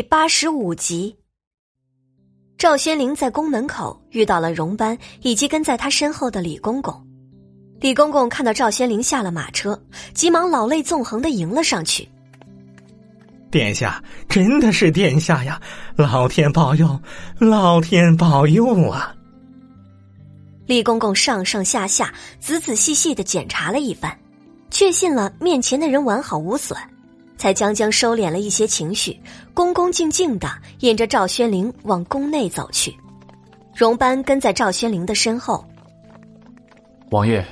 第八十五集，赵宣灵在宫门口遇到了荣班以及跟在他身后的李公公。李公公看到赵宣灵下了马车，急忙老泪纵横的迎了上去。殿下，真的是殿下呀！老天保佑，老天保佑啊！李公公上上下下、仔仔细细的检查了一番，确信了面前的人完好无损，才将将收敛了一些情绪，恭恭敬敬的引着赵宣灵往宫内走去。荣班跟在赵宣灵的身后。王爷。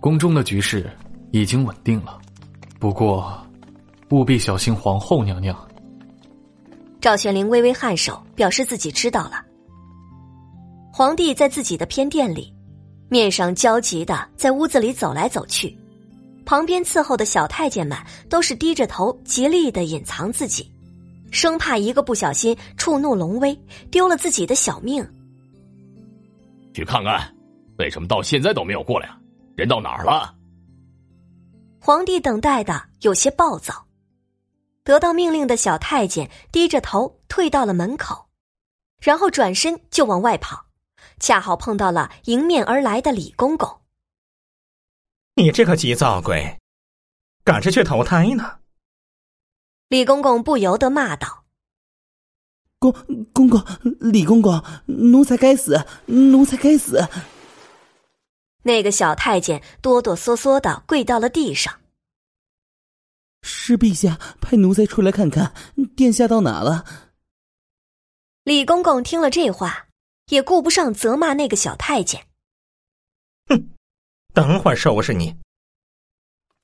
宫中的局势已经稳定了，不过务必小心皇后娘娘。赵玄灵微微颔首，表示自己知道了。皇帝在自己的偏殿里，面上焦急的在屋子里走来走去，旁边伺候的小太监们都是低着头，极力的隐藏自己，生怕一个不小心触怒龙威，丢了自己的小命。去看看，为什么到现在都没有过来啊？人到哪儿了？皇帝等待的有些暴躁，得到命令的小太监低着头退到了门口，然后转身就往外跑，恰好碰到了迎面而来的李公公。你这个急躁鬼，赶着去投胎呢！李公公不由得骂道：“公公公，李公公，奴才该死，奴才该死！”那个小太监哆哆嗦嗦的跪到了地上。是陛下派奴才出来看看，殿下到哪了？李公公听了这话，也顾不上责骂那个小太监。哼，等会儿收拾你！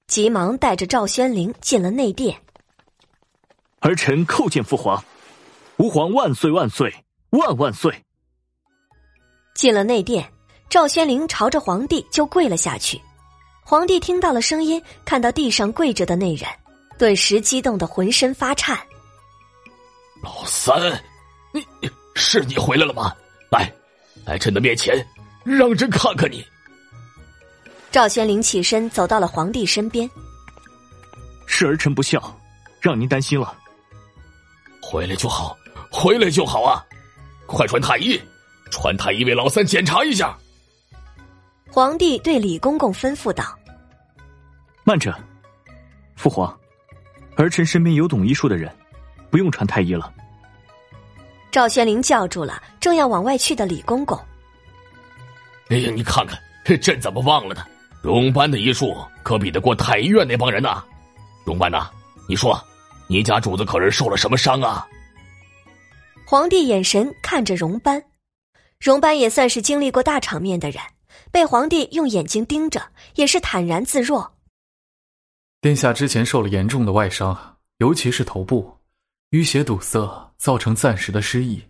急忙带着赵宣灵进了内殿。儿臣叩见父皇，吾皇万岁万岁万万岁！进了内殿。赵宣灵朝着皇帝就跪了下去，皇帝听到了声音，看到地上跪着的那人，顿时激动的浑身发颤。老三，你是你回来了吗？来，来朕的面前，让朕看看你。赵玄灵起身走到了皇帝身边，是儿臣不孝，让您担心了。回来就好，回来就好啊！快传太医，传太医为老三检查一下。皇帝对李公公吩咐道：“慢着，父皇，儿臣身边有懂医术的人，不用传太医了。”赵玄灵叫住了正要往外去的李公公。“哎呀，你看看，朕怎么忘了呢？荣班的医术可比得过太医院那帮人呐！荣班呐，你说，你家主子可是受了什么伤啊？”皇帝眼神看着荣班，荣班也算是经历过大场面的人。被皇帝用眼睛盯着，也是坦然自若。殿下之前受了严重的外伤，尤其是头部淤血堵塞，造成暂时的失忆。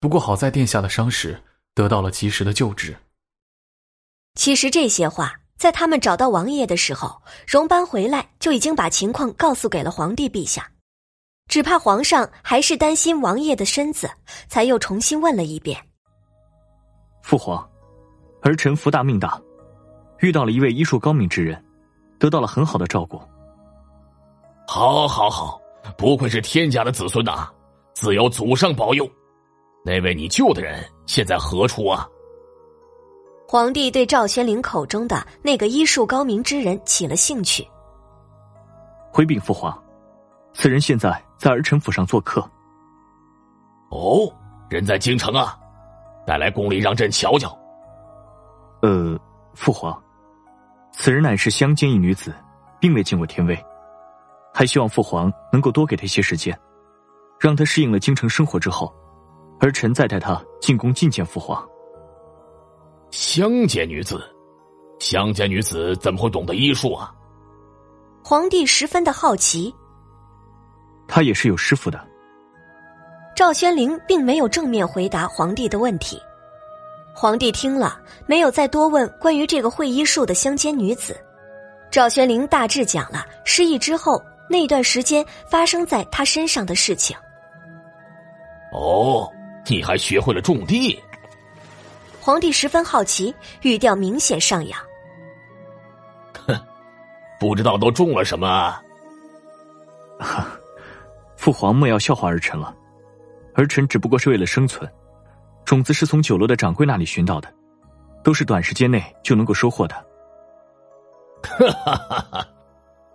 不过好在殿下的伤势得到了及时的救治。其实这些话在他们找到王爷的时候，荣班回来就已经把情况告诉给了皇帝陛下，只怕皇上还是担心王爷的身子，才又重新问了一遍。父皇。儿臣福大命大，遇到了一位医术高明之人，得到了很好的照顾。好，好，好，不愧是天家的子孙呐，自有祖上保佑。那位你救的人现在何处啊？皇帝对赵宣灵口中的那个医术高明之人起了兴趣。回禀父皇，此人现在在儿臣府上做客。哦，人在京城啊，带来宫里让朕瞧瞧。呃，父皇，此人乃是乡间一女子，并未进过天威，还希望父皇能够多给她一些时间，让她适应了京城生活之后，儿臣再带她进宫觐见父皇。乡间女子，乡间女子怎么会懂得医术啊？皇帝十分的好奇。他也是有师傅的。赵宣灵并没有正面回答皇帝的问题。皇帝听了，没有再多问关于这个会医术的乡间女子。赵宣灵大致讲了失忆之后那段时间发生在他身上的事情。哦，你还学会了种地？皇帝十分好奇，语调明显上扬。哼，不知道都中了什么？哈，父父皇莫要笑话儿臣了，儿臣只不过是为了生存，种子是从酒楼的掌柜那里寻到的，都是短时间内就能够收获的。哈哈哈哈！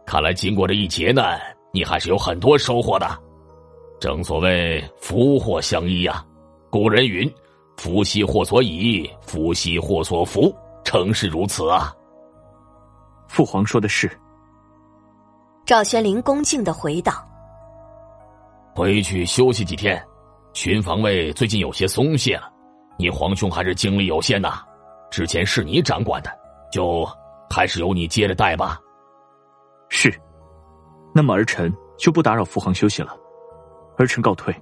看来经过这一劫难，你还是有很多收获的。正所谓福祸相依呀，古人云：“福兮祸所倚，福兮祸所伏。”诚是如此啊。父皇说的是。赵宣灵恭敬的回道：“回去休息几天，巡防卫最近有些松懈了。你皇兄还是精力有限呐，之前是你掌管的，就还是由你接着带吧。”是。那么儿臣就不打扰父皇休息了，儿臣告退。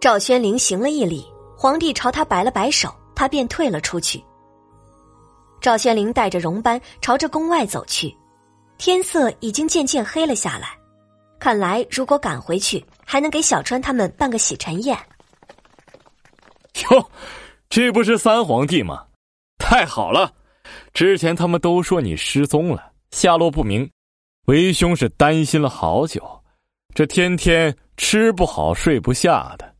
赵宣灵行了一礼，皇帝朝他摆了摆手，他便退了出去。赵宣灵带着荣班朝着宫外走去。天色已经渐渐黑了下来，看来如果赶回去，还能给小川他们办个洗尘宴。哟，这不是三皇帝吗？太好了！之前他们都说你失踪了，下落不明，为兄是担心了好久，这天天吃不好睡不下的。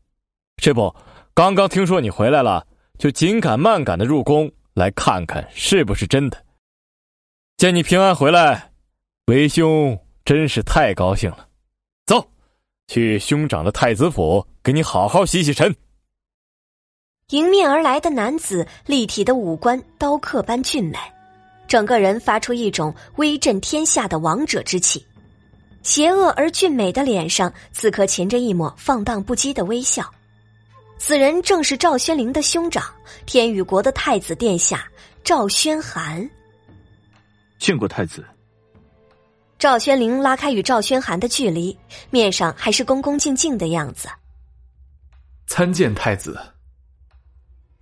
这不，刚刚听说你回来了，就紧赶慢赶的入宫来看看是不是真的。见你平安回来。为兄真是太高兴了，走，去兄长的太子府，给你好好洗洗尘。迎面而来的男子，立体的五官，刀刻般俊美，整个人发出一种威震天下的王者之气。邪恶而俊美的脸上，此刻噙着一抹放荡不羁的微笑。此人正是赵宣灵的兄长，天宇国的太子殿下赵宣寒。见过太子。赵宣灵拉开与赵宣寒的距离，面上还是恭恭敬敬的样子。参见太子。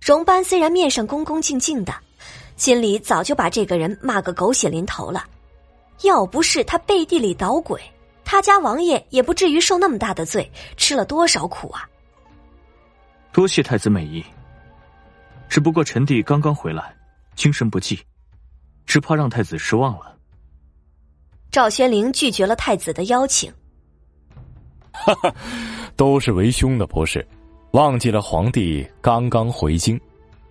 荣班虽然面上恭恭敬敬的，心里早就把这个人骂个狗血淋头了。要不是他背地里捣鬼，他家王爷也不至于受那么大的罪，吃了多少苦啊！多谢太子美意。只不过臣弟刚刚回来，精神不济，只怕让太子失望了。赵宣灵拒绝了太子的邀请。哈哈，都是为兄的不是，忘记了皇帝刚刚回京，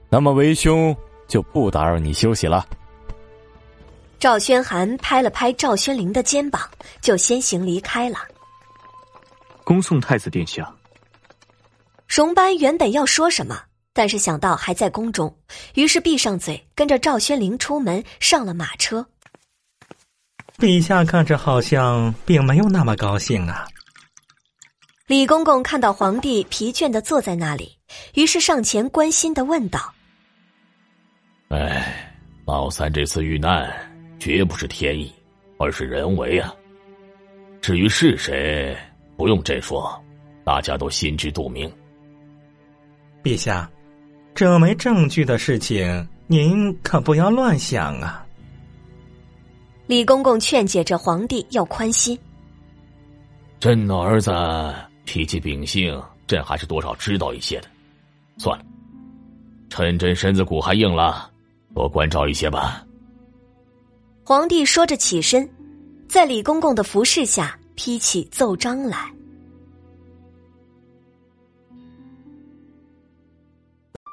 那么为兄就不打扰你休息了。赵宣寒拍了拍赵宣灵的肩膀，就先行离开了。恭送太子殿下。荣班原本要说什么，但是想到还在宫中，于是闭上嘴，跟着赵宣灵出门，上了马车。陛下看着好像并没有那么高兴啊。李公公看到皇帝疲倦的坐在那里，于是上前关心的问道：“哎，老三这次遇难，绝不是天意，而是人为啊。至于是谁，不用朕说，大家都心知肚明。陛下，这没证据的事情，您可不要乱想啊。”李公公劝解着皇帝要宽心。朕的儿子脾气秉性，朕还是多少知道一些的。算了，趁朕身子骨还硬了，多关照一些吧。皇帝说着起身，在李公公的服侍下批起奏章来。